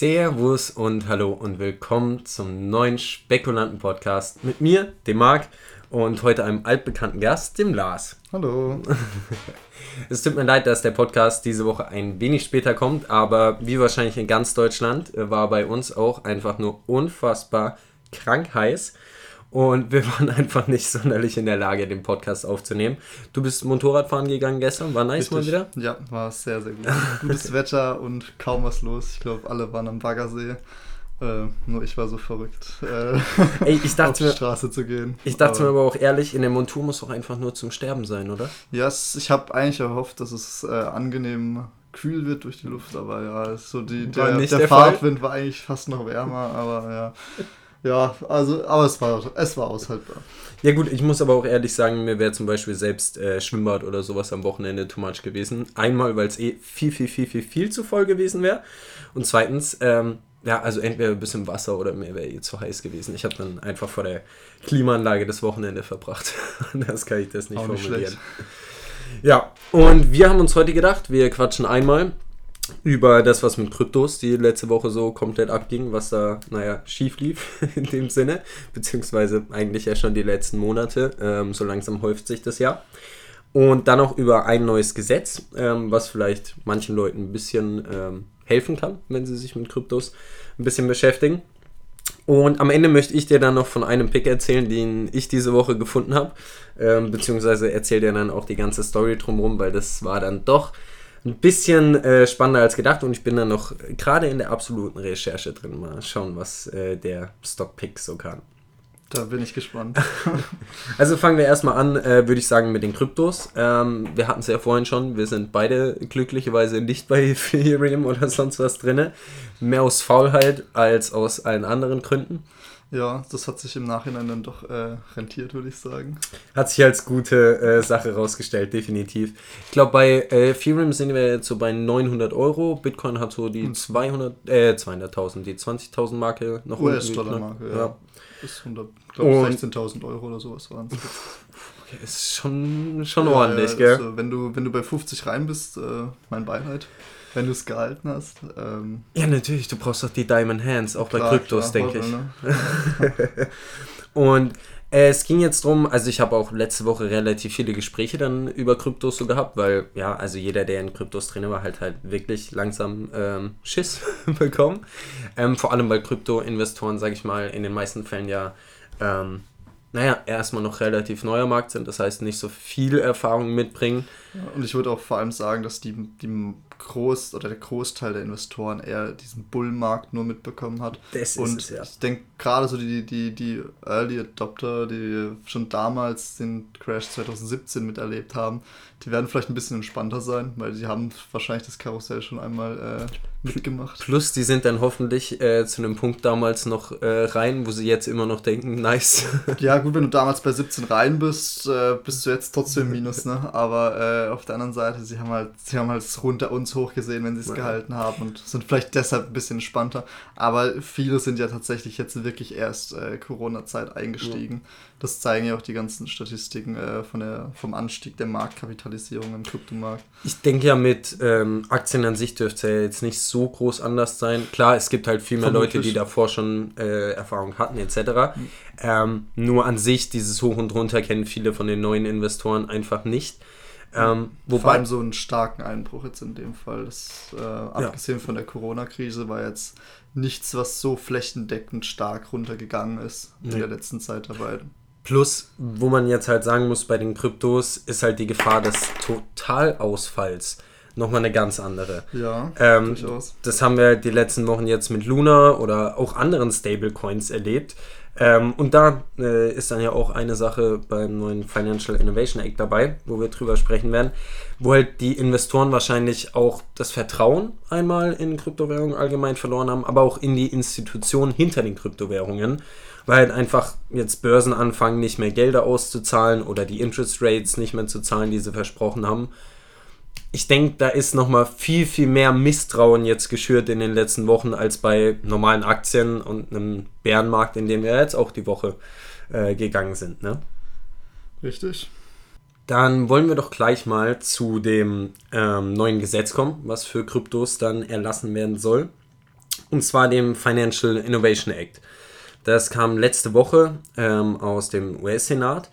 Servus und hallo und willkommen zum neuen Spekulanten-Podcast mit mir, dem Marc, und heute einem altbekannten Gast, dem Lars. Hallo. es tut mir leid, dass der Podcast diese Woche ein wenig später kommt, aber wie wahrscheinlich in ganz Deutschland äh, war bei uns auch einfach nur unfassbar krank heiß. Und wir waren einfach nicht sonderlich in der Lage, den Podcast aufzunehmen. Du bist Motorradfahren gegangen gestern, war nice Richtig. mal wieder? Ja, war sehr, sehr gut. Gutes Wetter und kaum was los. Ich glaube, alle waren am Baggersee. Äh, nur ich war so verrückt, äh, Ey, ich dachte auf die mir, Straße zu gehen. Ich dachte aber, mir aber auch ehrlich, in der Montur muss doch einfach nur zum Sterben sein, oder? Ja, yes, ich habe eigentlich erhofft, dass es äh, angenehm kühl wird durch die Luft, aber ja, so die, der, der, der Fahrtwind war eigentlich fast noch wärmer, aber ja. Ja, also, aber es war, es war aushaltbar. Ja gut, ich muss aber auch ehrlich sagen, mir wäre zum Beispiel selbst äh, Schwimmbad oder sowas am Wochenende too much gewesen. Einmal, weil es eh viel, viel, viel, viel, viel zu voll gewesen wäre. Und zweitens, ähm, ja, also entweder ein bisschen Wasser oder mir wäre eh zu heiß gewesen. Ich habe dann einfach vor der Klimaanlage das Wochenende verbracht. das kann ich das nicht auch formulieren. Nicht ja, und wir haben uns heute gedacht, wir quatschen einmal über das, was mit Kryptos die letzte Woche so komplett abging, was da, naja, schief lief in dem Sinne, beziehungsweise eigentlich ja schon die letzten Monate, ähm, so langsam häuft sich das ja. Und dann auch über ein neues Gesetz, ähm, was vielleicht manchen Leuten ein bisschen ähm, helfen kann, wenn sie sich mit Kryptos ein bisschen beschäftigen. Und am Ende möchte ich dir dann noch von einem Pick erzählen, den ich diese Woche gefunden habe, ähm, beziehungsweise erzähl dir dann auch die ganze Story drumherum, weil das war dann doch ein bisschen äh, spannender als gedacht und ich bin dann noch gerade in der absoluten Recherche drin. Mal schauen, was äh, der Stockpick so kann. Da bin ich gespannt. also fangen wir erstmal an, äh, würde ich sagen, mit den Kryptos. Ähm, wir hatten es ja vorhin schon, wir sind beide glücklicherweise nicht bei Ethereum oder sonst was drin. Mehr aus Faulheit als aus allen anderen Gründen. Ja, das hat sich im Nachhinein dann doch äh, rentiert, würde ich sagen. Hat sich als gute äh, Sache rausgestellt, definitiv. Ich glaube, bei äh, Ethereum sind wir jetzt so bei 900 Euro. Bitcoin hat so die 200, äh, 200.000, die 20.000 Marke noch US-Dollar-Marke, ja. ja. Bis 100, glaube 16.000 Euro oder sowas waren es. Okay, ist schon, schon ja, ordentlich, ja, gell? Also, wenn, du, wenn du bei 50 rein bist, äh, mein Beileid wenn du es gehalten hast. Ähm, ja, natürlich, du brauchst doch die Diamond Hands, auch klar, bei Kryptos, denke ich. Ne? und äh, es ging jetzt drum, also ich habe auch letzte Woche relativ viele Gespräche dann über Kryptos so gehabt, weil ja, also jeder, der in Kryptos drin war, halt halt wirklich langsam ähm, Schiss bekommen. Ähm, vor allem weil Krypto-Investoren, sage ich mal, in den meisten Fällen ja ähm, naja, erstmal noch relativ neuer Markt sind, das heißt nicht so viel Erfahrung mitbringen. Ja, und ich würde auch vor allem sagen, dass die, die Groß oder der Großteil der Investoren eher diesen Bullmarkt nur mitbekommen hat. Das und es, ja. ich denke gerade so die, die, die Early Adopter, die schon damals den Crash 2017 miterlebt haben, die werden vielleicht ein bisschen entspannter sein, weil sie haben wahrscheinlich das Karussell schon einmal äh, mitgemacht. Plus, die sind dann hoffentlich äh, zu einem Punkt damals noch äh, rein, wo sie jetzt immer noch denken, nice. ja, gut, wenn du damals bei 17 rein bist, äh, bist du jetzt trotzdem Minus, ne? Aber äh, auf der anderen Seite, sie haben halt, sie haben halt runter uns hoch gesehen, wenn sie es ja. gehalten haben und sind vielleicht deshalb ein bisschen entspannter. Aber viele sind ja tatsächlich jetzt wirklich erst äh, Corona-Zeit eingestiegen. Ja. Das zeigen ja auch die ganzen Statistiken von der, vom Anstieg der Marktkapitalisierung im Kryptomarkt. Ich denke ja, mit ähm, Aktien an sich dürfte es ja jetzt nicht so groß anders sein. Klar, es gibt halt viel mehr Vermutlich. Leute, die davor schon äh, Erfahrung hatten, etc. Mhm. Ähm, nur an sich, dieses Hoch und Runter kennen viele von den neuen Investoren einfach nicht. Ähm, wobei, Vor allem so einen starken Einbruch jetzt in dem Fall. Das, äh, abgesehen ja. von der Corona-Krise war jetzt nichts, was so flächendeckend stark runtergegangen ist in der letzten Zeit dabei. Plus, wo man jetzt halt sagen muss, bei den Kryptos ist halt die Gefahr des Totalausfalls nochmal eine ganz andere. Ja, ähm, durchaus. Das haben wir die letzten Wochen jetzt mit Luna oder auch anderen Stablecoins erlebt. Ähm, und da äh, ist dann ja auch eine Sache beim neuen Financial Innovation Act dabei, wo wir drüber sprechen werden, wo halt die Investoren wahrscheinlich auch das Vertrauen einmal in Kryptowährungen allgemein verloren haben, aber auch in die Institutionen hinter den Kryptowährungen, weil halt einfach jetzt Börsen anfangen, nicht mehr Gelder auszuzahlen oder die Interest Rates nicht mehr zu zahlen, die sie versprochen haben ich denke, da ist nochmal viel, viel mehr Misstrauen jetzt geschürt in den letzten Wochen als bei normalen Aktien und einem Bärenmarkt, in dem wir jetzt auch die Woche äh, gegangen sind. Ne? Richtig. Dann wollen wir doch gleich mal zu dem ähm, neuen Gesetz kommen, was für Kryptos dann erlassen werden soll. und zwar dem Financial Innovation Act. Das kam letzte Woche ähm, aus dem US-Senat.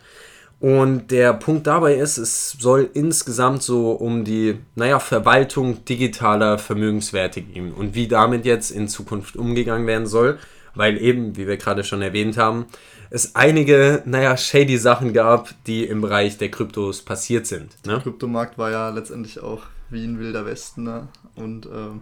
Und der Punkt dabei ist, es soll insgesamt so um die, naja, Verwaltung digitaler Vermögenswerte gehen und wie damit jetzt in Zukunft umgegangen werden soll, weil eben, wie wir gerade schon erwähnt haben, es einige, naja, shady Sachen gab, die im Bereich der Kryptos passiert sind. Ne? Der Kryptomarkt war ja letztendlich auch wie ein wilder Westen ne? und ähm,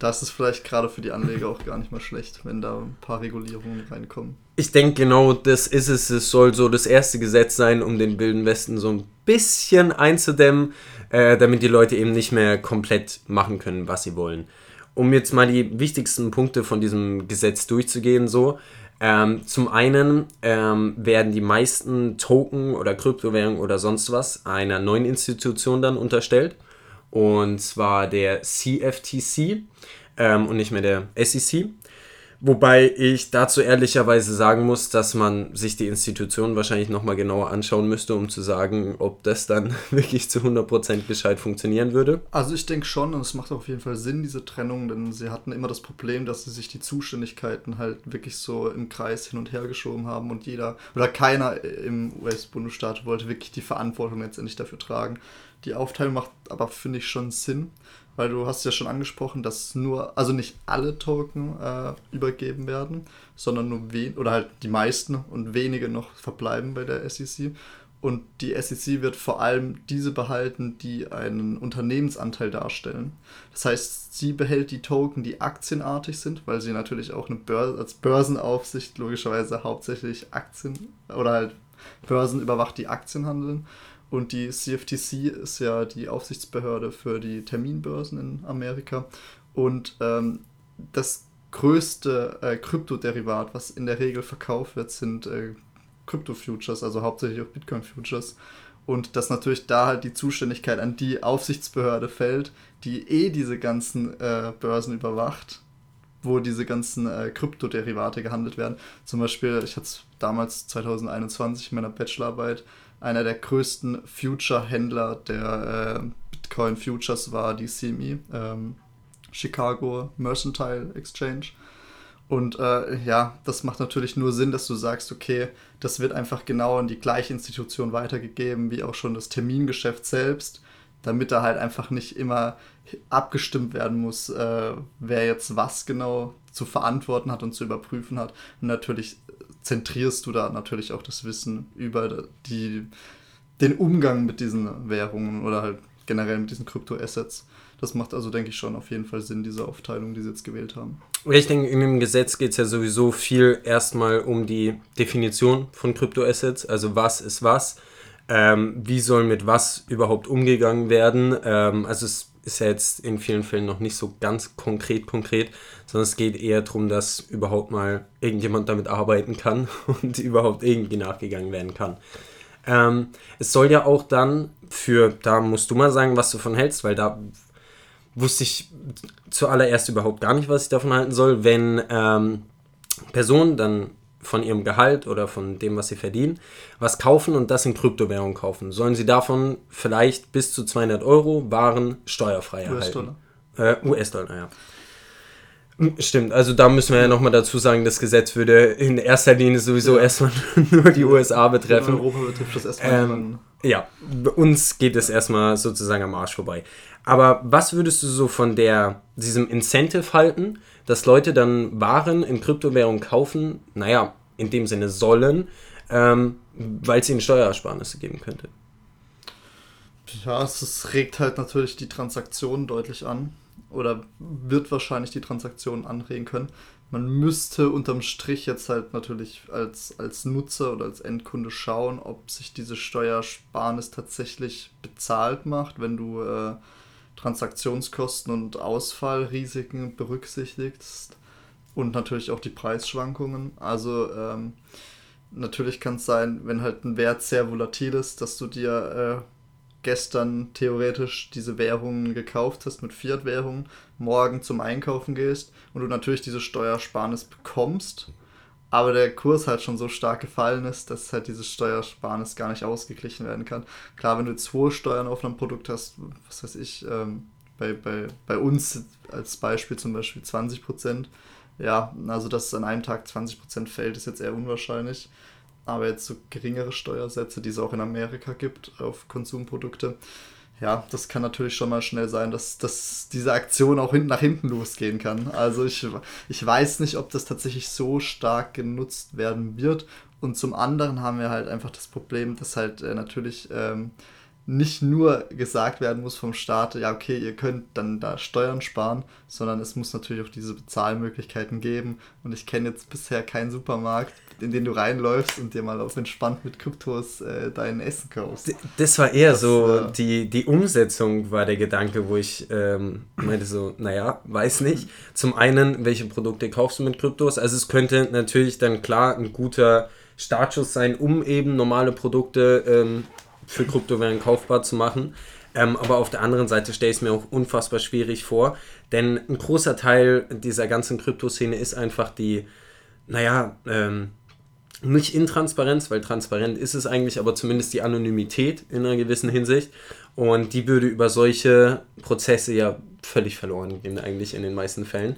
da ist vielleicht gerade für die Anleger auch gar nicht mal schlecht, wenn da ein paar Regulierungen reinkommen. Ich denke genau, das ist es. Es soll so das erste Gesetz sein, um den Wilden Westen so ein bisschen einzudämmen, äh, damit die Leute eben nicht mehr komplett machen können, was sie wollen. Um jetzt mal die wichtigsten Punkte von diesem Gesetz durchzugehen, so. Ähm, zum einen ähm, werden die meisten Token oder Kryptowährungen oder sonst was einer neuen Institution dann unterstellt und zwar der CFTC ähm, und nicht mehr der SEC. Wobei ich dazu ehrlicherweise sagen muss, dass man sich die Institution wahrscheinlich nochmal genauer anschauen müsste, um zu sagen, ob das dann wirklich zu 100% gescheit funktionieren würde. Also ich denke schon, und es macht auf jeden Fall Sinn, diese Trennung, denn sie hatten immer das Problem, dass sie sich die Zuständigkeiten halt wirklich so im Kreis hin und her geschoben haben und jeder oder keiner im US-Bundesstaat wollte wirklich die Verantwortung letztendlich dafür tragen. Die Aufteilung macht aber, finde ich, schon Sinn, weil du hast ja schon angesprochen, dass nur, also nicht alle Token äh, übergeben werden, sondern nur wen oder halt die meisten und wenige noch verbleiben bei der SEC. Und die SEC wird vor allem diese behalten, die einen Unternehmensanteil darstellen. Das heißt, sie behält die Token, die aktienartig sind, weil sie natürlich auch eine Börse, als Börsenaufsicht logischerweise hauptsächlich Aktien oder halt Börsen überwacht, die Aktien handeln. Und die CFTC ist ja die Aufsichtsbehörde für die Terminbörsen in Amerika. Und ähm, das größte äh, Kryptoderivat, was in der Regel verkauft wird, sind äh, Krypto-Futures, also hauptsächlich auch Bitcoin-Futures. Und dass natürlich da halt die Zuständigkeit an die Aufsichtsbehörde fällt, die eh diese ganzen äh, Börsen überwacht, wo diese ganzen äh, Kryptoderivate gehandelt werden. Zum Beispiel, ich hatte es damals 2021 in meiner Bachelorarbeit einer der größten Future-Händler der äh, Bitcoin Futures war die CME, ähm, Chicago Mercantile Exchange. Und äh, ja, das macht natürlich nur Sinn, dass du sagst, okay, das wird einfach genau an die gleiche Institution weitergegeben, wie auch schon das Termingeschäft selbst, damit da halt einfach nicht immer abgestimmt werden muss, äh, wer jetzt was genau zu verantworten hat und zu überprüfen hat. Und natürlich zentrierst du da natürlich auch das Wissen über die, den Umgang mit diesen Währungen oder halt generell mit diesen Kryptoassets. Das macht also, denke ich, schon auf jeden Fall Sinn, diese Aufteilung, die sie jetzt gewählt haben. Ich denke, in dem Gesetz geht es ja sowieso viel erstmal um die Definition von Kryptoassets, also was ist was, ähm, wie soll mit was überhaupt umgegangen werden. Ähm, also es ist ja jetzt in vielen Fällen noch nicht so ganz konkret konkret, sondern es geht eher darum, dass überhaupt mal irgendjemand damit arbeiten kann und überhaupt irgendwie nachgegangen werden kann. Ähm, es soll ja auch dann für, da musst du mal sagen, was du davon hältst, weil da wusste ich zuallererst überhaupt gar nicht, was ich davon halten soll, wenn ähm, Personen dann von ihrem Gehalt oder von dem, was sie verdienen, was kaufen und das in Kryptowährung kaufen. Sollen sie davon vielleicht bis zu 200 Euro Waren steuerfrei erhalten? US-Dollar. Äh, US-Dollar, ja. Hm, stimmt, also da müssen wir ja nochmal dazu sagen, das Gesetz würde in erster Linie sowieso ja. erstmal nur die USA betreffen. In Europa betrifft das erstmal. Ähm, ja, bei uns geht es erstmal sozusagen am Arsch vorbei. Aber was würdest du so von der, diesem Incentive halten, dass Leute dann Waren in Kryptowährung kaufen, naja, in dem Sinne sollen, ähm, weil es ihnen Steuerersparnisse geben könnte? Ja, es regt halt natürlich die Transaktionen deutlich an oder wird wahrscheinlich die Transaktionen anregen können. Man müsste unterm Strich jetzt halt natürlich als, als Nutzer oder als Endkunde schauen, ob sich diese Steuersparnis tatsächlich bezahlt macht, wenn du äh, Transaktionskosten und Ausfallrisiken berücksichtigst und natürlich auch die Preisschwankungen. Also ähm, natürlich kann es sein, wenn halt ein Wert sehr volatil ist, dass du dir äh, gestern theoretisch diese Währungen gekauft hast mit Fiat-Währungen, morgen zum Einkaufen gehst und du natürlich diese Steuersparnis bekommst, aber der Kurs halt schon so stark gefallen ist, dass halt dieses Steuersparnis gar nicht ausgeglichen werden kann. Klar, wenn du jetzt hohe Steuern auf einem Produkt hast, was weiß ich, ähm, bei, bei, bei uns als Beispiel zum Beispiel 20 Prozent. Ja, also dass es an einem Tag 20 Prozent fällt, ist jetzt eher unwahrscheinlich. Aber jetzt so geringere Steuersätze, die es auch in Amerika gibt auf Konsumprodukte, ja, das kann natürlich schon mal schnell sein, dass, dass diese Aktion auch hin, nach hinten losgehen kann. Also ich, ich weiß nicht, ob das tatsächlich so stark genutzt werden wird. Und zum anderen haben wir halt einfach das Problem, dass halt äh, natürlich ähm, nicht nur gesagt werden muss vom Staat, ja, okay, ihr könnt dann da Steuern sparen, sondern es muss natürlich auch diese Bezahlmöglichkeiten geben. Und ich kenne jetzt bisher keinen Supermarkt, in den du reinläufst und dir mal auf entspannt mit Kryptos äh, dein Essen kaufst. Das war eher das, so, äh, die, die Umsetzung war der Gedanke, wo ich ähm, meinte so, naja, weiß nicht. Zum einen, welche Produkte kaufst du mit Kryptos? Also es könnte natürlich dann klar ein guter Startschuss sein, um eben normale Produkte ähm, für Kryptowährungen kaufbar zu machen. Ähm, aber auf der anderen Seite stelle ich es mir auch unfassbar schwierig vor, denn ein großer Teil dieser ganzen Kryptoszene ist einfach die, naja, ähm, nicht Intransparenz, weil transparent ist es eigentlich, aber zumindest die Anonymität in einer gewissen Hinsicht. Und die würde über solche Prozesse ja völlig verloren gehen, eigentlich in den meisten Fällen.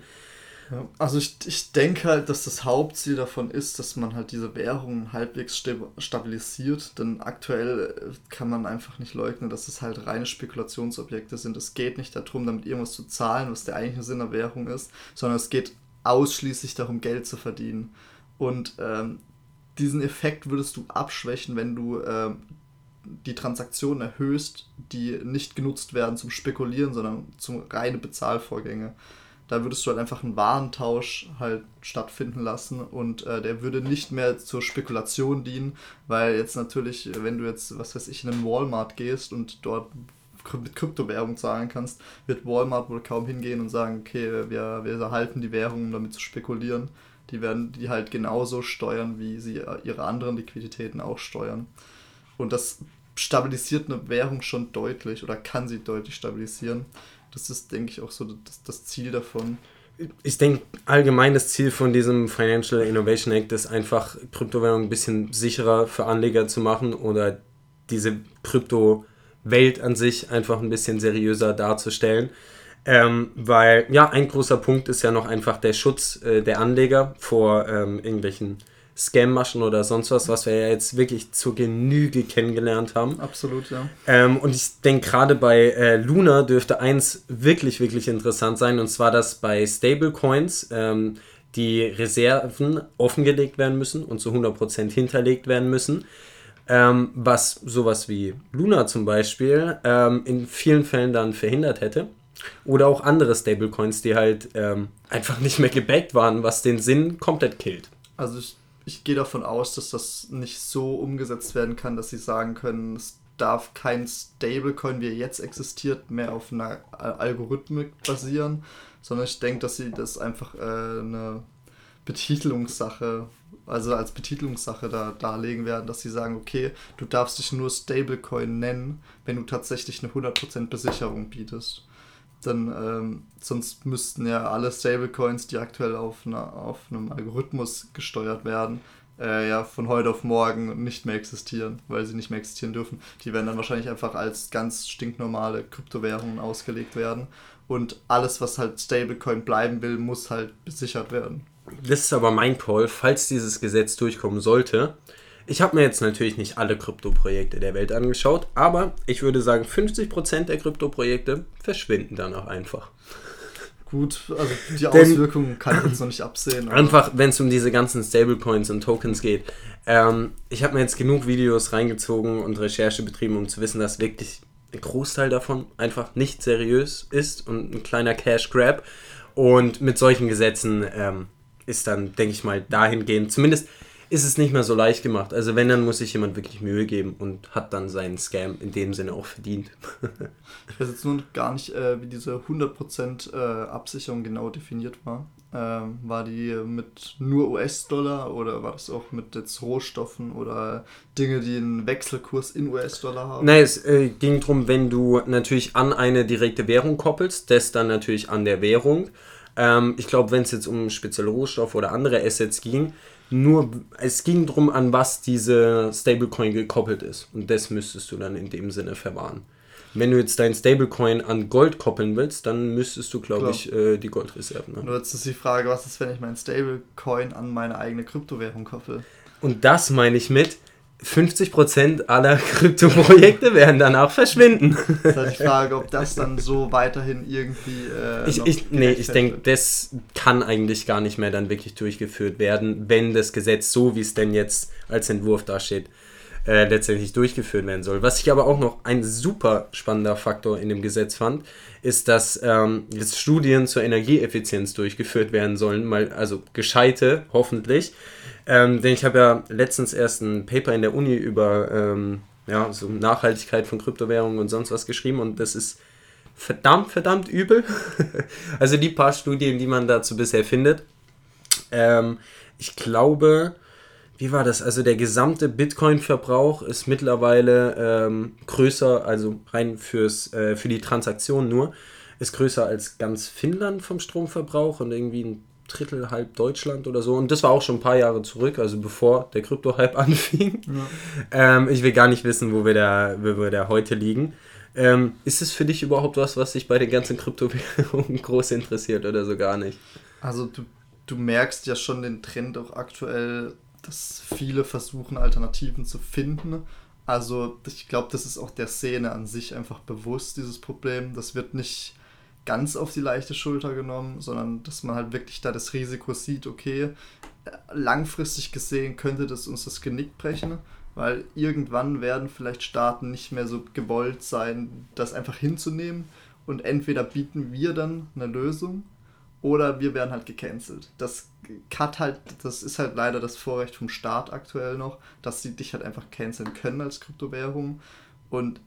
Also ich, ich denke halt, dass das Hauptziel davon ist, dass man halt diese Währungen halbwegs stabilisiert, denn aktuell äh, kann man einfach nicht leugnen, dass es halt reine Spekulationsobjekte sind. Es geht nicht darum, damit irgendwas zu zahlen, was der eigentliche Sinn der Währung ist, sondern es geht ausschließlich darum, Geld zu verdienen. Und ähm, diesen Effekt würdest du abschwächen, wenn du ähm, die Transaktionen erhöhst, die nicht genutzt werden zum Spekulieren, sondern zum reine Bezahlvorgänge da würdest du halt einfach einen Warentausch halt stattfinden lassen und äh, der würde nicht mehr zur Spekulation dienen, weil jetzt natürlich, wenn du jetzt, was weiß ich, in einen Walmart gehst und dort mit Kryptowährung zahlen kannst, wird Walmart wohl kaum hingehen und sagen, okay, wir, wir erhalten die Währung, um damit zu spekulieren. Die werden die halt genauso steuern, wie sie ihre anderen Liquiditäten auch steuern. Und das stabilisiert eine Währung schon deutlich oder kann sie deutlich stabilisieren. Das ist, denke ich, auch so das, das Ziel davon. Ich denke, allgemein das Ziel von diesem Financial Innovation Act ist einfach, Kryptowährungen ein bisschen sicherer für Anleger zu machen oder diese Kryptowelt an sich einfach ein bisschen seriöser darzustellen. Ähm, weil, ja, ein großer Punkt ist ja noch einfach der Schutz äh, der Anleger vor ähm, irgendwelchen Scam-Maschen oder sonst was, was wir ja jetzt wirklich zur Genüge kennengelernt haben. Absolut, ja. Ähm, und ich denke, gerade bei äh, Luna dürfte eins wirklich, wirklich interessant sein, und zwar, dass bei Stablecoins ähm, die Reserven offengelegt werden müssen und zu 100% hinterlegt werden müssen. Ähm, was sowas wie Luna zum Beispiel ähm, in vielen Fällen dann verhindert hätte. Oder auch andere Stablecoins, die halt ähm, einfach nicht mehr gebackt waren, was den Sinn komplett killt. Also ich ich gehe davon aus, dass das nicht so umgesetzt werden kann, dass sie sagen können, es darf kein Stablecoin, wie er jetzt existiert, mehr auf einer Algorithmik basieren, sondern ich denke, dass sie das einfach äh, eine Betitelungssache, also als Betitelungssache da darlegen werden, dass sie sagen, okay, du darfst dich nur Stablecoin nennen, wenn du tatsächlich eine 100% Besicherung bietest dann ähm, sonst müssten ja alle Stablecoins, die aktuell auf, einer, auf einem Algorithmus gesteuert werden, äh, ja von heute auf morgen nicht mehr existieren, weil sie nicht mehr existieren dürfen. Die werden dann wahrscheinlich einfach als ganz stinknormale Kryptowährungen ausgelegt werden. Und alles, was halt Stablecoin bleiben will, muss halt besichert werden. Das ist aber mein Call, falls dieses Gesetz durchkommen sollte, ich habe mir jetzt natürlich nicht alle Krypto-Projekte der Welt angeschaut, aber ich würde sagen, 50% der Krypto-Projekte verschwinden danach einfach. Gut, also die Auswirkungen kann ich jetzt noch nicht absehen. Einfach, wenn es um diese ganzen Stablecoins und Tokens geht. Ähm, ich habe mir jetzt genug Videos reingezogen und Recherche betrieben, um zu wissen, dass wirklich ein Großteil davon einfach nicht seriös ist und ein kleiner Cash Grab. Und mit solchen Gesetzen ähm, ist dann, denke ich mal, dahingehend, zumindest ist es nicht mehr so leicht gemacht. Also wenn, dann muss sich jemand wirklich Mühe geben und hat dann seinen Scam in dem Sinne auch verdient. ich weiß jetzt nur gar nicht, äh, wie diese 100% äh, Absicherung genau definiert war. Ähm, war die mit nur US-Dollar oder war das auch mit jetzt Rohstoffen oder Dinge, die einen Wechselkurs in US-Dollar haben? Nein, es äh, ging darum, wenn du natürlich an eine direkte Währung koppelst, das dann natürlich an der Währung. Ähm, ich glaube, wenn es jetzt um spezielle Rohstoffe oder andere Assets ging, nur, es ging darum, an was diese Stablecoin gekoppelt ist. Und das müsstest du dann in dem Sinne verwahren. Wenn du jetzt dein Stablecoin an Gold koppeln willst, dann müsstest du, glaube ich, äh, die Goldreserven haben. Nur jetzt ist die Frage, was ist, wenn ich mein Stablecoin an meine eigene Kryptowährung koppel? Und das meine ich mit, 50% aller Kryptoprojekte werden danach verschwinden. Das ist halt die Frage, ob das dann so weiterhin irgendwie. Äh, ich, ich, nee, ich denke, das kann eigentlich gar nicht mehr dann wirklich durchgeführt werden, wenn das Gesetz so, wie es denn jetzt als Entwurf dasteht, äh, letztendlich durchgeführt werden soll. Was ich aber auch noch ein super spannender Faktor in dem Gesetz fand, ist, dass ähm, jetzt Studien zur Energieeffizienz durchgeführt werden sollen, mal, also gescheite, hoffentlich ähm, denn ich habe ja letztens erst ein Paper in der Uni über ähm, ja, so Nachhaltigkeit von Kryptowährungen und sonst was geschrieben und das ist verdammt, verdammt übel. also die paar Studien, die man dazu bisher findet. Ähm, ich glaube, wie war das? Also der gesamte Bitcoin-Verbrauch ist mittlerweile ähm, größer, also rein fürs, äh, für die Transaktion nur, ist größer als ganz Finnland vom Stromverbrauch und irgendwie ein Drittel, halb Deutschland oder so. Und das war auch schon ein paar Jahre zurück, also bevor der Krypto-Hype anfing. Ja. Ähm, ich will gar nicht wissen, wo wir da, wo wir da heute liegen. Ähm, ist es für dich überhaupt was, was dich bei den ganzen Kryptowährungen groß interessiert oder so gar nicht? Also du, du merkst ja schon den Trend auch aktuell, dass viele versuchen, Alternativen zu finden. Also ich glaube, das ist auch der Szene an sich einfach bewusst, dieses Problem. Das wird nicht ganz auf die leichte Schulter genommen, sondern dass man halt wirklich da das Risiko sieht, okay, langfristig gesehen könnte das uns das Genick brechen, weil irgendwann werden vielleicht Staaten nicht mehr so gewollt sein, das einfach hinzunehmen und entweder bieten wir dann eine Lösung oder wir werden halt gecancelt. Das hat halt, das ist halt leider das Vorrecht vom Staat aktuell noch, dass sie dich halt einfach canceln können als Kryptowährung und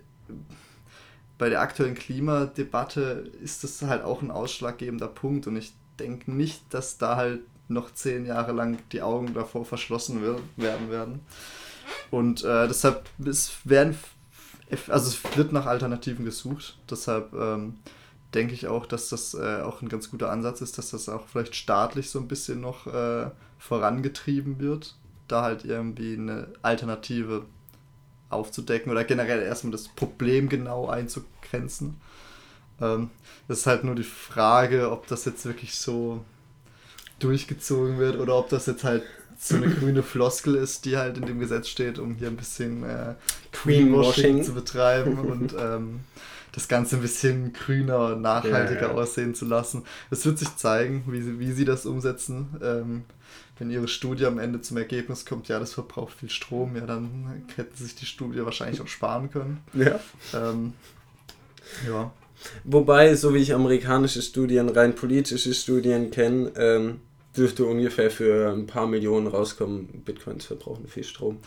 bei der aktuellen Klimadebatte ist das halt auch ein ausschlaggebender Punkt und ich denke nicht, dass da halt noch zehn Jahre lang die Augen davor verschlossen werden werden. Und äh, deshalb ist, werden, also es wird nach Alternativen gesucht. Deshalb ähm, denke ich auch, dass das äh, auch ein ganz guter Ansatz ist, dass das auch vielleicht staatlich so ein bisschen noch äh, vorangetrieben wird, da halt irgendwie eine Alternative aufzudecken oder generell erstmal das Problem genau einzugrenzen. Ähm, das ist halt nur die Frage, ob das jetzt wirklich so durchgezogen wird oder ob das jetzt halt so eine grüne Floskel ist, die halt in dem Gesetz steht, um hier ein bisschen äh, Greenwashing zu betreiben und ähm, das Ganze ein bisschen grüner und nachhaltiger ja, ja. aussehen zu lassen. Es wird sich zeigen, wie sie, wie sie das umsetzen. Ähm, wenn ihre Studie am Ende zum Ergebnis kommt, ja, das verbraucht viel Strom, ja, dann hätten sich die Studie wahrscheinlich auch sparen können. Ja. Ähm, ja. Wobei, so wie ich amerikanische Studien, rein politische Studien kenne, ähm, dürfte ungefähr für ein paar Millionen rauskommen, Bitcoins verbrauchen viel Strom.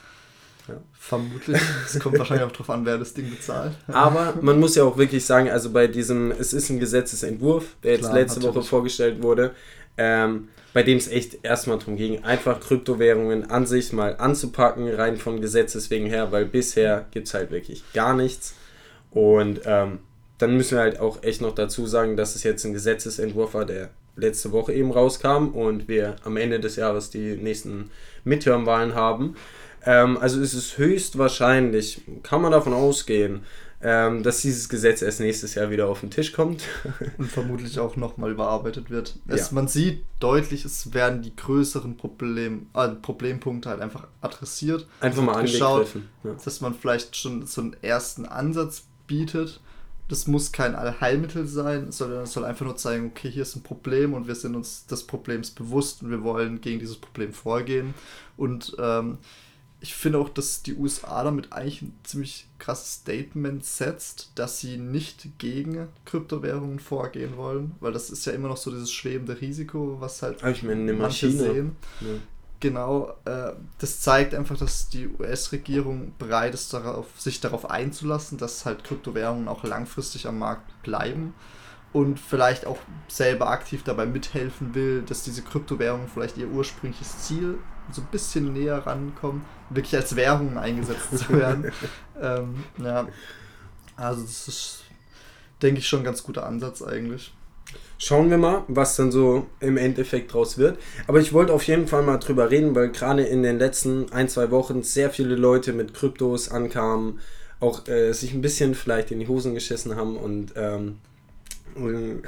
Ja. Vermutlich. Es kommt wahrscheinlich auch darauf an, wer das Ding bezahlt. Aber man muss ja auch wirklich sagen, also bei diesem, es ist ein Gesetzesentwurf, der jetzt Klar, letzte natürlich. Woche vorgestellt wurde. Ähm, bei dem es echt erstmal darum ging, einfach Kryptowährungen an sich mal anzupacken, rein von Gesetzes wegen her, weil bisher gibt es halt wirklich gar nichts. Und ähm, dann müssen wir halt auch echt noch dazu sagen, dass es jetzt ein Gesetzesentwurf war, der letzte Woche eben rauskam und wir am Ende des Jahres die nächsten Midterm-Wahlen haben. Ähm, also ist es höchstwahrscheinlich, kann man davon ausgehen, ähm, dass dieses Gesetz erst nächstes Jahr wieder auf den Tisch kommt. Und vermutlich auch nochmal überarbeitet wird. Es, ja. Man sieht deutlich, es werden die größeren Problem, äh, Problempunkte halt einfach adressiert. Einfach mal angeschaut, ja. dass man vielleicht schon so einen ersten Ansatz bietet. Das muss kein Allheilmittel sein, sondern es soll einfach nur zeigen, okay, hier ist ein Problem und wir sind uns des Problems bewusst und wir wollen gegen dieses Problem vorgehen. Und ähm, ich finde auch, dass die USA damit eigentlich ein ziemlich krasses Statement setzt, dass sie nicht gegen Kryptowährungen vorgehen wollen, weil das ist ja immer noch so dieses schwebende Risiko, was halt ich meine, eine manche Maschine. sehen. Ja. Genau, äh, das zeigt einfach, dass die US-Regierung bereit ist, darauf, sich darauf einzulassen, dass halt Kryptowährungen auch langfristig am Markt bleiben und vielleicht auch selber aktiv dabei mithelfen will, dass diese Kryptowährungen vielleicht ihr ursprüngliches Ziel so ein bisschen näher rankommen, wirklich als Währungen eingesetzt zu werden. ähm, ja, also das ist, denke ich, schon ein ganz guter Ansatz eigentlich. Schauen wir mal, was dann so im Endeffekt draus wird. Aber ich wollte auf jeden Fall mal drüber reden, weil gerade in den letzten ein, zwei Wochen sehr viele Leute mit Kryptos ankamen, auch äh, sich ein bisschen vielleicht in die Hosen geschissen haben und ähm,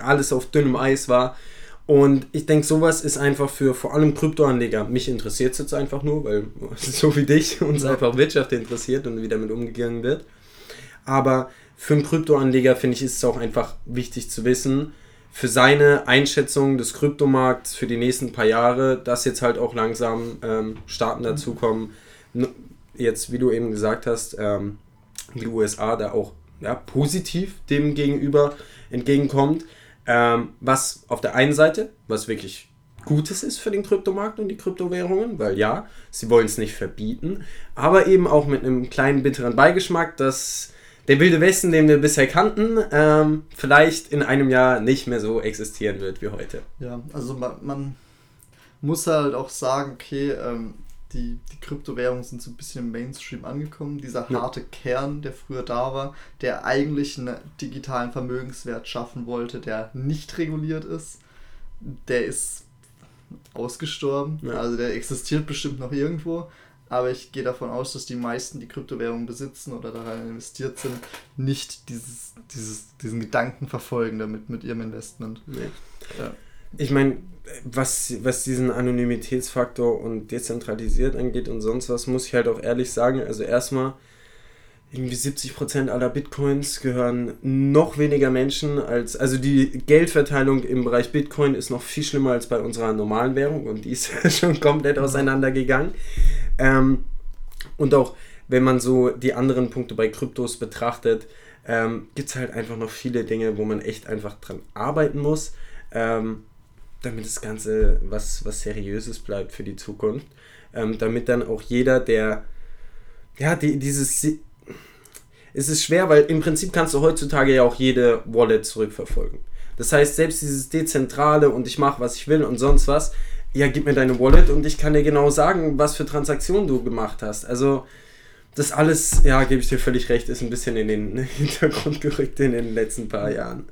alles auf dünnem Eis war. Und ich denke, sowas ist einfach für vor allem Kryptoanleger. Mich interessiert es jetzt einfach nur, weil so wie dich uns ja. einfach Wirtschaft interessiert und wie damit umgegangen wird. Aber für einen Kryptoanleger finde ich, ist es auch einfach wichtig zu wissen, für seine Einschätzung des Kryptomarkts für die nächsten paar Jahre, dass jetzt halt auch langsam ähm, Staaten dazukommen. Jetzt, wie du eben gesagt hast, ähm, die USA da auch ja, positiv dem gegenüber entgegenkommt. Ähm, was auf der einen Seite, was wirklich Gutes ist für den Kryptomarkt und die Kryptowährungen, weil ja, sie wollen es nicht verbieten, aber eben auch mit einem kleinen bitteren Beigeschmack, dass der wilde Westen, den wir bisher kannten, ähm, vielleicht in einem Jahr nicht mehr so existieren wird wie heute. Ja, also man, man muss halt auch sagen, okay, ähm, die, die Kryptowährungen sind so ein bisschen im Mainstream angekommen. Dieser harte ja. Kern, der früher da war, der eigentlich einen digitalen Vermögenswert schaffen wollte, der nicht reguliert ist, der ist ausgestorben. Ja. Also der existiert bestimmt noch irgendwo. Aber ich gehe davon aus, dass die meisten, die Kryptowährungen besitzen oder daran investiert sind, nicht dieses, dieses, diesen Gedanken verfolgen damit mit ihrem Investment. Nee. Ja. Ich meine, was, was diesen Anonymitätsfaktor und dezentralisiert angeht und sonst was, muss ich halt auch ehrlich sagen, also erstmal, irgendwie 70% aller Bitcoins gehören noch weniger Menschen als, also die Geldverteilung im Bereich Bitcoin ist noch viel schlimmer als bei unserer normalen Währung und die ist schon komplett auseinandergegangen. Ähm, und auch wenn man so die anderen Punkte bei Kryptos betrachtet, ähm, gibt es halt einfach noch viele Dinge, wo man echt einfach dran arbeiten muss. Ähm, damit das Ganze was, was Seriöses bleibt für die Zukunft. Ähm, damit dann auch jeder, der, ja, die, dieses, es ist schwer, weil im Prinzip kannst du heutzutage ja auch jede Wallet zurückverfolgen. Das heißt, selbst dieses Dezentrale und ich mache, was ich will und sonst was, ja, gib mir deine Wallet und ich kann dir genau sagen, was für Transaktionen du gemacht hast. Also, das alles, ja, gebe ich dir völlig recht, ist ein bisschen in den Hintergrund gerückt in den letzten paar Jahren.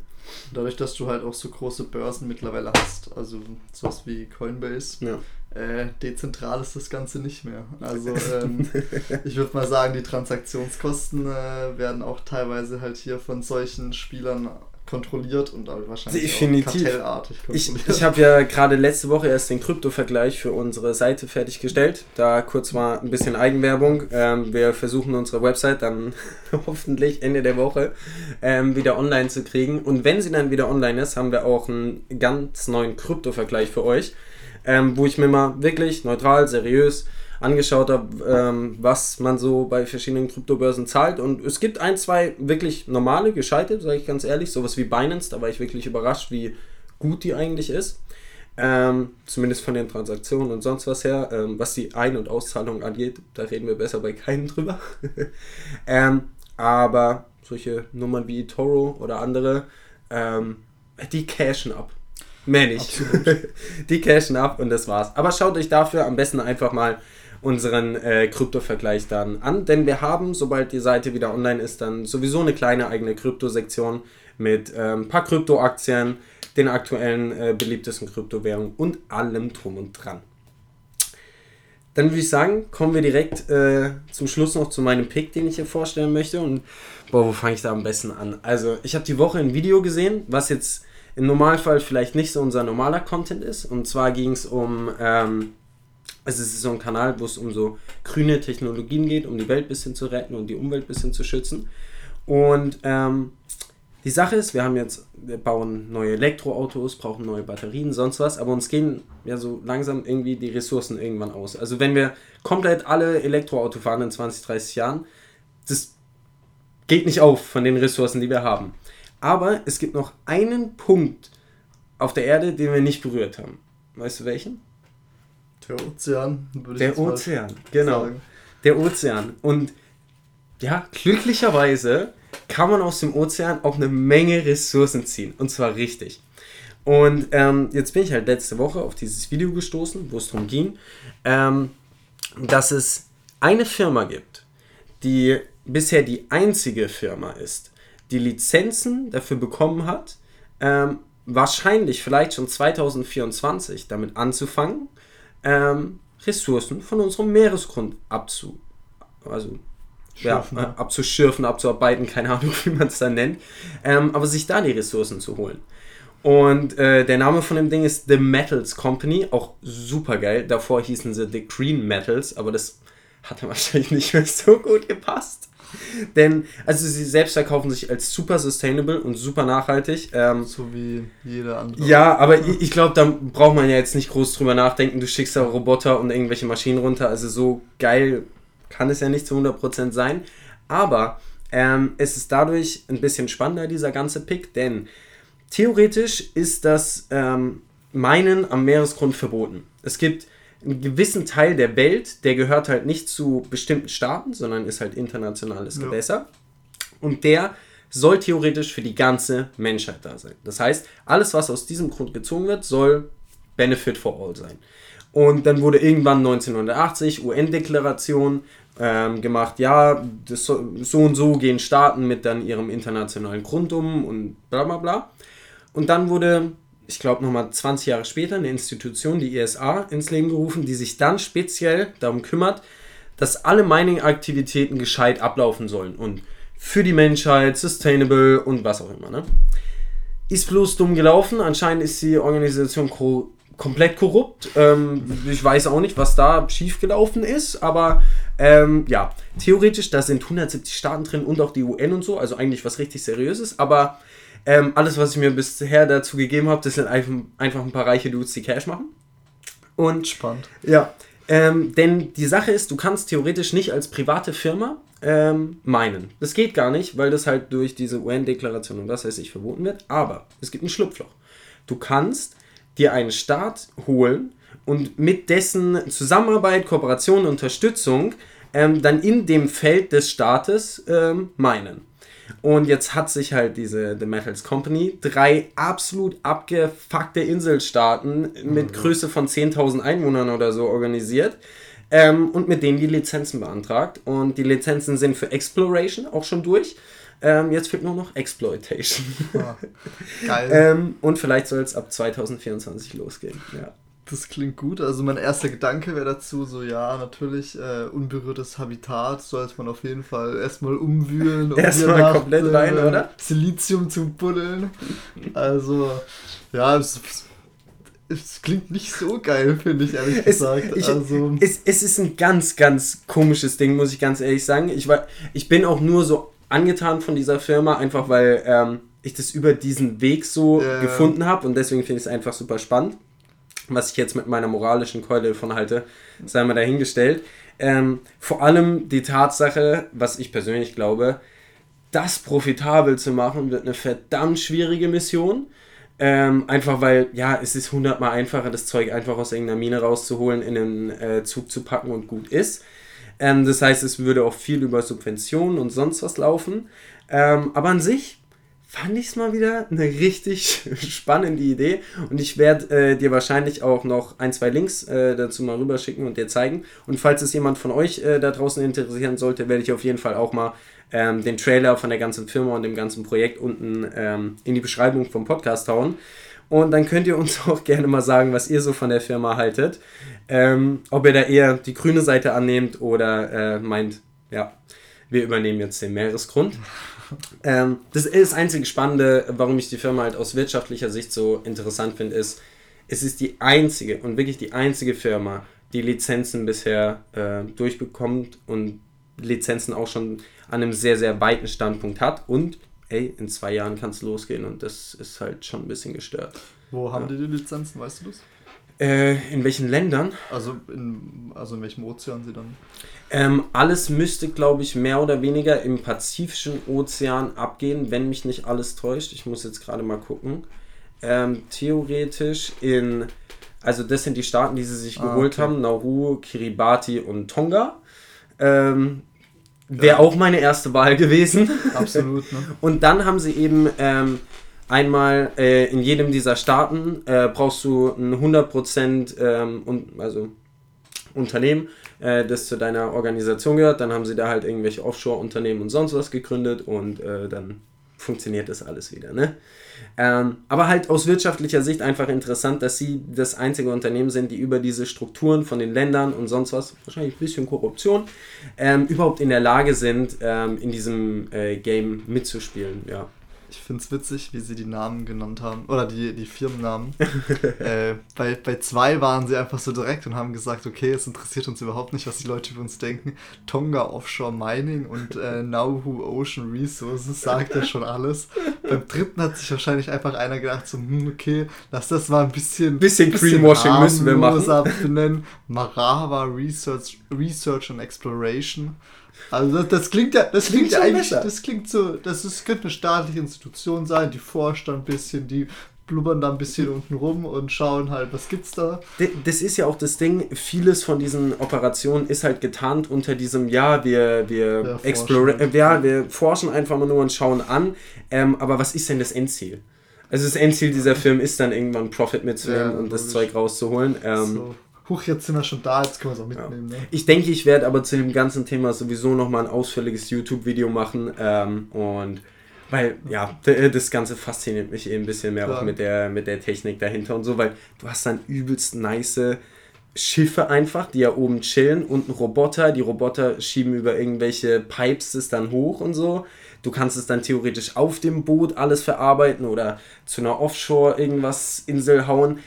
Dadurch, dass du halt auch so große Börsen mittlerweile hast, also sowas wie Coinbase, ja. äh, dezentral ist das Ganze nicht mehr. Also ähm, ich würde mal sagen, die Transaktionskosten äh, werden auch teilweise halt hier von solchen Spielern kontrolliert und wahrscheinlich Definitiv. auch kartellartig kontrolliert. Ich, ich habe ja gerade letzte Woche erst den Krypto-Vergleich für unsere Seite fertiggestellt. Da kurz mal ein bisschen Eigenwerbung. Ähm, wir versuchen unsere Website dann hoffentlich Ende der Woche ähm, wieder online zu kriegen. Und wenn sie dann wieder online ist, haben wir auch einen ganz neuen Krypto-Vergleich für euch, ähm, wo ich mir mal wirklich neutral, seriös angeschaut habe, ähm, was man so bei verschiedenen Kryptobörsen zahlt. Und es gibt ein, zwei wirklich normale, gescheite, sage ich ganz ehrlich, sowas wie Binance, da war ich wirklich überrascht, wie gut die eigentlich ist. Ähm, zumindest von den Transaktionen und sonst was her. Ähm, was die Ein- und Auszahlung angeht, da reden wir besser bei keinem drüber. ähm, aber solche Nummern wie Toro oder andere, ähm, die cashen ab. Mehr nicht. die cashen ab und das war's. Aber schaut euch dafür am besten einfach mal unseren äh, Krypto-Vergleich dann an, denn wir haben, sobald die Seite wieder online ist, dann sowieso eine kleine eigene Krypto-Sektion mit ein ähm, paar Krypto-Aktien, den aktuellen äh, beliebtesten Kryptowährungen und allem drum und dran. Dann würde ich sagen, kommen wir direkt äh, zum Schluss noch zu meinem Pick, den ich hier vorstellen möchte. Und boah, wo fange ich da am besten an? Also, ich habe die Woche ein Video gesehen, was jetzt im Normalfall vielleicht nicht so unser normaler Content ist. Und zwar ging es um ähm, also es ist so ein Kanal, wo es um so grüne Technologien geht, um die Welt ein bisschen zu retten und die Umwelt ein bisschen zu schützen. Und ähm, die Sache ist, wir haben jetzt, wir bauen neue Elektroautos, brauchen neue Batterien, sonst was, aber uns gehen ja so langsam irgendwie die Ressourcen irgendwann aus. Also wenn wir komplett alle Elektroauto fahren in 20, 30 Jahren, das geht nicht auf von den Ressourcen, die wir haben. Aber es gibt noch einen Punkt auf der Erde, den wir nicht berührt haben. Weißt du welchen? Der Ozean, Der Ozean, genau. Sagen. Der Ozean. Und ja, glücklicherweise kann man aus dem Ozean auch eine Menge Ressourcen ziehen. Und zwar richtig. Und ähm, jetzt bin ich halt letzte Woche auf dieses Video gestoßen, wo es darum ging, ähm, dass es eine Firma gibt, die bisher die einzige Firma ist, die Lizenzen dafür bekommen hat, ähm, wahrscheinlich vielleicht schon 2024 damit anzufangen, ähm, Ressourcen von unserem Meeresgrund abzu. Also Schürfen, ja, abzuschürfen, abzuarbeiten, keine Ahnung, wie man es dann nennt. Ähm, aber sich da die Ressourcen zu holen. Und äh, der Name von dem Ding ist The Metals Company, auch super geil. Davor hießen sie The Green Metals, aber das hat dann wahrscheinlich nicht mehr so gut gepasst. Denn, also sie selbst verkaufen sich als super sustainable und super nachhaltig. Ähm, so wie jeder andere. Ja, aber ich, ich glaube, da braucht man ja jetzt nicht groß drüber nachdenken. Du schickst da Roboter und irgendwelche Maschinen runter. Also so geil kann es ja nicht zu 100% sein. Aber ähm, es ist dadurch ein bisschen spannender, dieser ganze Pick, denn theoretisch ist das ähm, Meinen am Meeresgrund verboten. Es gibt einen gewissen Teil der Welt, der gehört halt nicht zu bestimmten Staaten, sondern ist halt internationales ja. Gewässer. Und der soll theoretisch für die ganze Menschheit da sein. Das heißt, alles, was aus diesem Grund gezogen wird, soll Benefit for all sein. Und dann wurde irgendwann 1980 UN-Deklaration ähm, gemacht, ja, so, so, und so gehen Staaten mit dann ihrem internationalen Grund um und bla bla bla. Und dann wurde ich glaube, nochmal 20 Jahre später eine Institution, die ISA, ins Leben gerufen, die sich dann speziell darum kümmert, dass alle Mining-Aktivitäten gescheit ablaufen sollen und für die Menschheit, sustainable und was auch immer. Ne? Ist bloß dumm gelaufen. Anscheinend ist die Organisation ko komplett korrupt. Ähm, ich weiß auch nicht, was da schiefgelaufen ist, aber ähm, ja, theoretisch, da sind 170 Staaten drin und auch die UN und so, also eigentlich was richtig Seriöses, aber ähm, alles, was ich mir bisher dazu gegeben habe, das sind einfach, einfach ein paar reiche Dudes, die Cash machen. Und spannend. Ja, ähm, denn die Sache ist, du kannst theoretisch nicht als private Firma ähm, meinen. Das geht gar nicht, weil das halt durch diese UN-Deklaration und was weiß ich verboten wird. Aber es gibt ein Schlupfloch. Du kannst dir einen Staat holen und mit dessen Zusammenarbeit, Kooperation, Unterstützung ähm, dann in dem Feld des Staates ähm, meinen. Und jetzt hat sich halt diese The Metals Company drei absolut abgefuckte Inselstaaten mit mhm. Größe von 10.000 Einwohnern oder so organisiert. Ähm, und mit denen die Lizenzen beantragt. Und die Lizenzen sind für Exploration auch schon durch. Ähm, jetzt fehlt nur noch Exploitation. Oh, geil. ähm, und vielleicht soll es ab 2024 losgehen. Ja. Das klingt gut. Also mein erster Gedanke wäre dazu so, ja, natürlich, äh, unberührtes Habitat sollte man auf jeden Fall erstmal umwühlen. Um erstmal komplett äh, rein, oder? Silizium zu buddeln. Also, ja, es, es klingt nicht so geil, finde ich, ehrlich gesagt. ich, also, es, es ist ein ganz, ganz komisches Ding, muss ich ganz ehrlich sagen. Ich, war, ich bin auch nur so angetan von dieser Firma, einfach weil ähm, ich das über diesen Weg so äh, gefunden habe und deswegen finde ich es einfach super spannend was ich jetzt mit meiner moralischen Keule davon halte, sei mal dahingestellt. Ähm, vor allem die Tatsache, was ich persönlich glaube, das profitabel zu machen, wird eine verdammt schwierige Mission. Ähm, einfach weil, ja, es ist hundertmal einfacher, das Zeug einfach aus irgendeiner Mine rauszuholen, in einen äh, Zug zu packen und gut ist. Ähm, das heißt, es würde auch viel über Subventionen und sonst was laufen. Ähm, aber an sich fand ich es mal wieder eine richtig spannende Idee. Und ich werde äh, dir wahrscheinlich auch noch ein, zwei Links äh, dazu mal rüberschicken und dir zeigen. Und falls es jemand von euch äh, da draußen interessieren sollte, werde ich auf jeden Fall auch mal ähm, den Trailer von der ganzen Firma und dem ganzen Projekt unten ähm, in die Beschreibung vom Podcast hauen. Und dann könnt ihr uns auch gerne mal sagen, was ihr so von der Firma haltet. Ähm, ob ihr da eher die grüne Seite annehmt oder äh, meint, ja, wir übernehmen jetzt den Meeresgrund. Ähm, das ist das einzige Spannende, warum ich die Firma halt aus wirtschaftlicher Sicht so interessant finde, ist, es ist die einzige und wirklich die einzige Firma, die Lizenzen bisher äh, durchbekommt und Lizenzen auch schon an einem sehr, sehr weiten Standpunkt hat. Und ey, in zwei Jahren kann es losgehen und das ist halt schon ein bisschen gestört. Wo haben ja. die die Lizenzen, weißt du das? Äh, in welchen Ländern? Also in, also in welchem Ozean sie dann? Ähm, alles müsste, glaube ich, mehr oder weniger im Pazifischen Ozean abgehen, wenn mich nicht alles täuscht. Ich muss jetzt gerade mal gucken. Ähm, theoretisch in, also das sind die Staaten, die sie sich ah, geholt okay. haben: Nauru, Kiribati und Tonga. Ähm, Wäre ja. auch meine erste Wahl gewesen. Absolut. Ne? und dann haben sie eben ähm, einmal äh, in jedem dieser Staaten äh, brauchst du ein 100% ähm, und, also Unternehmen, äh, das zu deiner Organisation gehört. Dann haben sie da halt irgendwelche Offshore-Unternehmen und sonst was gegründet und äh, dann funktioniert das alles wieder. Ne? Ähm, aber halt aus wirtschaftlicher Sicht einfach interessant, dass sie das einzige Unternehmen sind, die über diese Strukturen von den Ländern und sonst was, wahrscheinlich ein bisschen Korruption, ähm, überhaupt in der Lage sind, ähm, in diesem äh, Game mitzuspielen. Ja. Ich finde es witzig, wie sie die Namen genannt haben. Oder die, die Firmennamen. äh, bei, bei zwei waren sie einfach so direkt und haben gesagt, okay, es interessiert uns überhaupt nicht, was die Leute über uns denken. Tonga Offshore Mining und äh, Nauru Ocean Resources sagt ja schon alles. Beim dritten hat sich wahrscheinlich einfach einer gedacht, so, hm, okay, lass das mal ein bisschen... Bisschen, bisschen Greenwashing müssen wir machen. benennen. Marava Research, Research and Exploration. Also das, das klingt ja, das klingt, klingt ja eigentlich, besser. das klingt so, das ist, könnte eine staatliche Institution sein, die forscht ein bisschen, die blubbern da ein bisschen unten rum und schauen halt, was gibt's da. Das ist ja auch das Ding, vieles von diesen Operationen ist halt getarnt unter diesem, ja, wir, wir, ja, explore, äh, ja, wir forschen einfach mal nur und schauen an, ähm, aber was ist denn das Endziel? Also das Endziel dieser Film ist dann irgendwann Profit mitzunehmen ja, und das Zeug rauszuholen. Ähm, so huch, jetzt sind wir schon da, jetzt können wir es auch mitnehmen. Ja. Ne? Ich denke, ich werde aber zu dem ganzen Thema sowieso nochmal ein ausführliches YouTube-Video machen. Ähm, und weil, ja, das Ganze fasziniert mich eben ein bisschen mehr Klar. auch mit der, mit der Technik dahinter und so, weil du hast dann übelst nice Schiffe einfach, die ja oben chillen und ein Roboter. Die Roboter schieben über irgendwelche Pipes das dann hoch und so. Du kannst es dann theoretisch auf dem Boot alles verarbeiten oder zu einer Offshore irgendwas Insel hauen.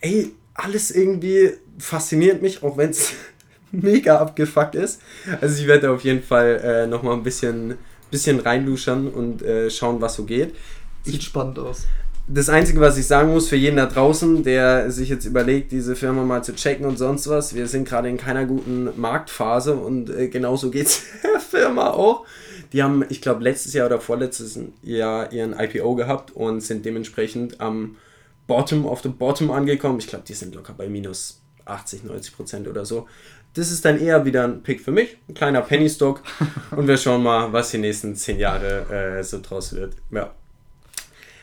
Ey, alles irgendwie fasziniert mich, auch wenn es mega abgefuckt ist. Also ich werde auf jeden Fall äh, nochmal ein bisschen, bisschen reinluschern und äh, schauen, was so geht. Sieht ich, spannend aus. Das Einzige, was ich sagen muss für jeden da draußen, der sich jetzt überlegt, diese Firma mal zu checken und sonst was, wir sind gerade in keiner guten Marktphase und äh, genauso geht es der Firma auch. Die haben, ich glaube, letztes Jahr oder vorletztes Jahr ihren IPO gehabt und sind dementsprechend am Bottom of the Bottom angekommen. Ich glaube, die sind locker bei minus 80, 90 Prozent oder so. Das ist dann eher wieder ein Pick für mich, ein kleiner Penny Stock. und wir schauen mal, was die nächsten 10 Jahre äh, so draus wird. Ja.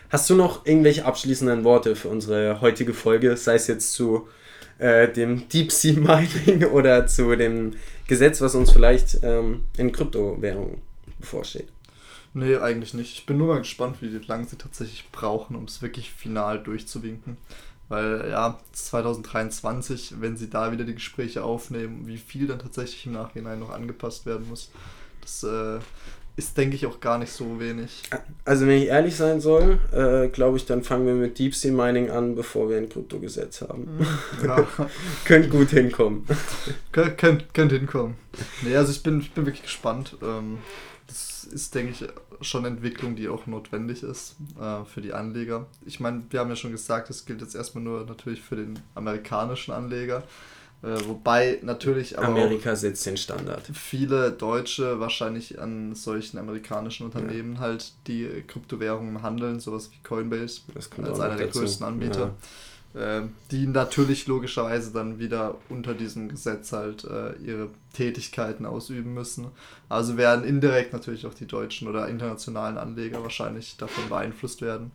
Hast du noch irgendwelche abschließenden Worte für unsere heutige Folge, sei es jetzt zu äh, dem Deep Sea Mining oder zu dem Gesetz, was uns vielleicht ähm, in Kryptowährungen bevorsteht? Nee, eigentlich nicht. Ich bin nur mal gespannt, wie lange sie tatsächlich brauchen, um es wirklich final durchzuwinken. Weil ja, 2023, wenn sie da wieder die Gespräche aufnehmen, wie viel dann tatsächlich im Nachhinein noch angepasst werden muss, das äh, ist, denke ich, auch gar nicht so wenig. Also wenn ich ehrlich sein soll, äh, glaube ich, dann fangen wir mit Deep Sea Mining an, bevor wir ein Kryptogesetz haben. Ja. Könnt gut hinkommen. Könnt, könnt hinkommen. Nee, also ich bin, ich bin wirklich gespannt. Ähm, das ist, denke ich, schon Entwicklung, die auch notwendig ist äh, für die Anleger. Ich meine, wir haben ja schon gesagt, das gilt jetzt erstmal nur natürlich für den amerikanischen Anleger. Äh, wobei natürlich Amerika setzt den Standard. Viele Deutsche wahrscheinlich an solchen amerikanischen Unternehmen ja. halt die Kryptowährungen handeln, sowas wie Coinbase als einer der größten Anbieter. Ja äh, die natürlich logischerweise dann wieder unter diesem Gesetz halt äh, ihre Tätigkeiten ausüben müssen. Also werden indirekt natürlich auch die deutschen oder internationalen Anleger wahrscheinlich davon beeinflusst werden.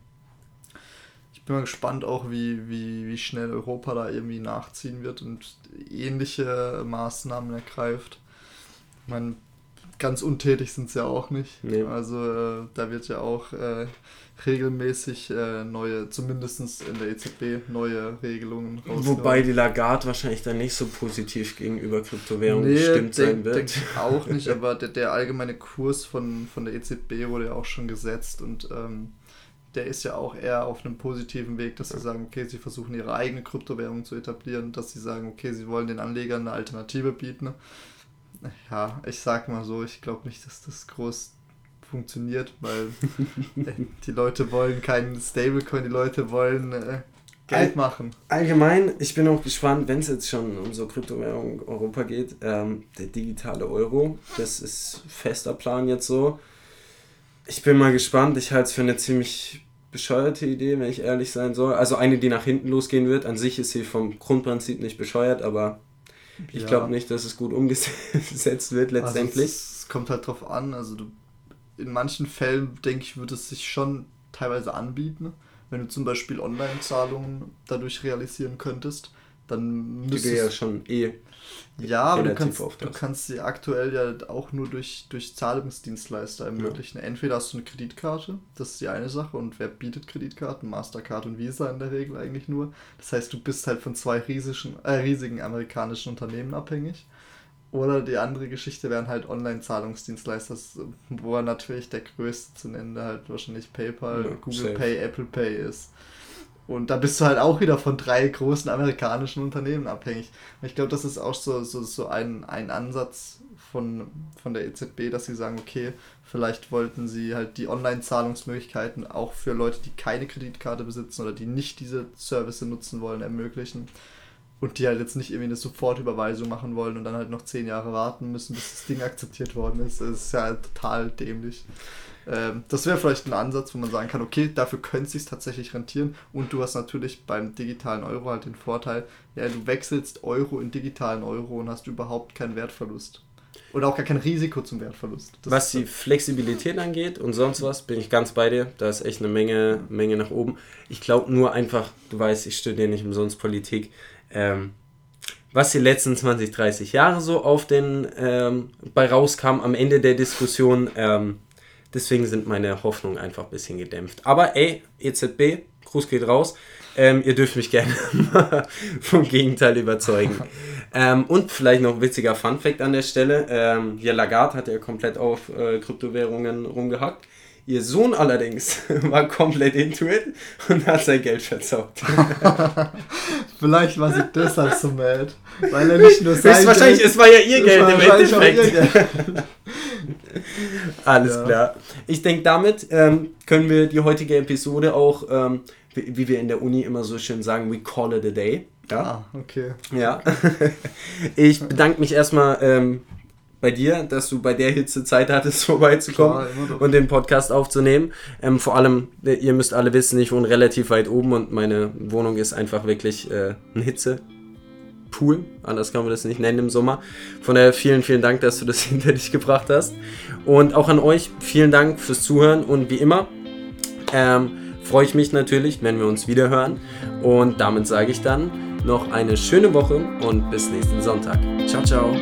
Ich bin mal gespannt auch, wie, wie, wie schnell Europa da irgendwie nachziehen wird und ähnliche Maßnahmen ergreift. Ich meine, ganz untätig sind sie ja auch nicht. Nee. Also äh, da wird ja auch äh, regelmäßig äh, neue, zumindest in der EZB, neue Regelungen rausgehauen. Wobei die Lagarde wahrscheinlich dann nicht so positiv gegenüber Kryptowährungen nee, gestimmt sein wird. Denk auch nicht, aber der, der allgemeine Kurs von, von der EZB wurde ja auch schon gesetzt und ähm, der ist ja auch eher auf einem positiven Weg, dass sie sagen, okay, sie versuchen ihre eigene Kryptowährung zu etablieren, dass sie sagen, okay, sie wollen den Anlegern eine Alternative bieten. Ja, ich sag mal so, ich glaube nicht, dass das groß funktioniert, weil die Leute wollen keinen Stablecoin, die Leute wollen äh, Geld machen. Allgemein, ich bin auch gespannt, wenn es jetzt schon um so Kryptowährung Europa geht, ähm, der digitale Euro, das ist fester Plan jetzt so. Ich bin mal gespannt, ich halte es für eine ziemlich bescheuerte Idee, wenn ich ehrlich sein soll. Also eine, die nach hinten losgehen wird. An sich ist sie vom Grundprinzip nicht bescheuert, aber ich ja. glaube nicht, dass es gut umgesetzt wird letztendlich. Also es, es kommt halt drauf an, also du in manchen Fällen, denke ich, würde es sich schon teilweise anbieten, wenn du zum Beispiel Online-Zahlungen dadurch realisieren könntest. dann müsstest du ja schon eh ja, aber du kannst, du kannst sie aktuell ja auch nur durch, durch Zahlungsdienstleister ermöglichen. Ja. Entweder hast du eine Kreditkarte, das ist die eine Sache, und wer bietet Kreditkarten? Mastercard und Visa in der Regel eigentlich nur. Das heißt, du bist halt von zwei riesigen, äh, riesigen amerikanischen Unternehmen abhängig. Oder die andere Geschichte wären halt Online-Zahlungsdienstleister, wo natürlich der größte zu nennen halt wahrscheinlich PayPal, ja, Google safe. Pay, Apple Pay ist. Und da bist du halt auch wieder von drei großen amerikanischen Unternehmen abhängig. Ich glaube, das ist auch so, so, so ein, ein Ansatz von, von der EZB, dass sie sagen, okay, vielleicht wollten sie halt die Online-Zahlungsmöglichkeiten auch für Leute, die keine Kreditkarte besitzen oder die nicht diese Service nutzen wollen, ermöglichen. Und die halt jetzt nicht irgendwie eine Sofortüberweisung machen wollen und dann halt noch zehn Jahre warten müssen, bis das Ding akzeptiert worden ist. Das ist ja halt total dämlich. Ähm, das wäre vielleicht ein Ansatz, wo man sagen kann, okay, dafür könnte es sich tatsächlich rentieren. Und du hast natürlich beim digitalen Euro halt den Vorteil, ja, du wechselst Euro in digitalen Euro und hast überhaupt keinen Wertverlust. Oder auch gar kein Risiko zum Wertverlust. Das was die Flexibilität angeht und sonst was, bin ich ganz bei dir. Da ist echt eine Menge, Menge nach oben. Ich glaube nur einfach, du weißt, ich studiere nicht umsonst Politik. Ähm, was die letzten 20, 30 Jahre so auf den ähm, bei rauskam am Ende der Diskussion, ähm, Deswegen sind meine Hoffnungen einfach ein bisschen gedämpft. Aber ey, EZB, Gruß geht raus. Ähm, ihr dürft mich gerne vom Gegenteil überzeugen. ähm, und vielleicht noch ein witziger Fun-Fact an der Stelle: ähm, Hier Lagarde hat ja komplett auf äh, Kryptowährungen rumgehackt. Ihr Sohn allerdings war komplett into it und hat sein Geld verzockt. Vielleicht war sie deshalb so mad. Weil er nicht nur sein Wahrscheinlich, Geld, es war ja ihr Geld im Endeffekt. Alles ja. klar. Ich denke, damit ähm, können wir die heutige Episode auch, ähm, wie, wie, wir in der Uni immer so schön sagen, we call it a day. Ja, ah, okay. Ja. ich bedanke mich erstmal ähm, bei dir, dass du bei der Hitze Zeit hattest, vorbeizukommen Klar, und den Podcast aufzunehmen. Ähm, vor allem, äh, ihr müsst alle wissen, ich wohne relativ weit oben und meine Wohnung ist einfach wirklich äh, ein Hitze. Pool, anders kann man das nicht nennen im Sommer. Von daher vielen, vielen Dank, dass du das hinter dich gebracht hast. Und auch an euch vielen Dank fürs Zuhören und wie immer ähm, freue ich mich natürlich, wenn wir uns wieder hören. Und damit sage ich dann noch eine schöne Woche und bis nächsten Sonntag. Ciao, ciao.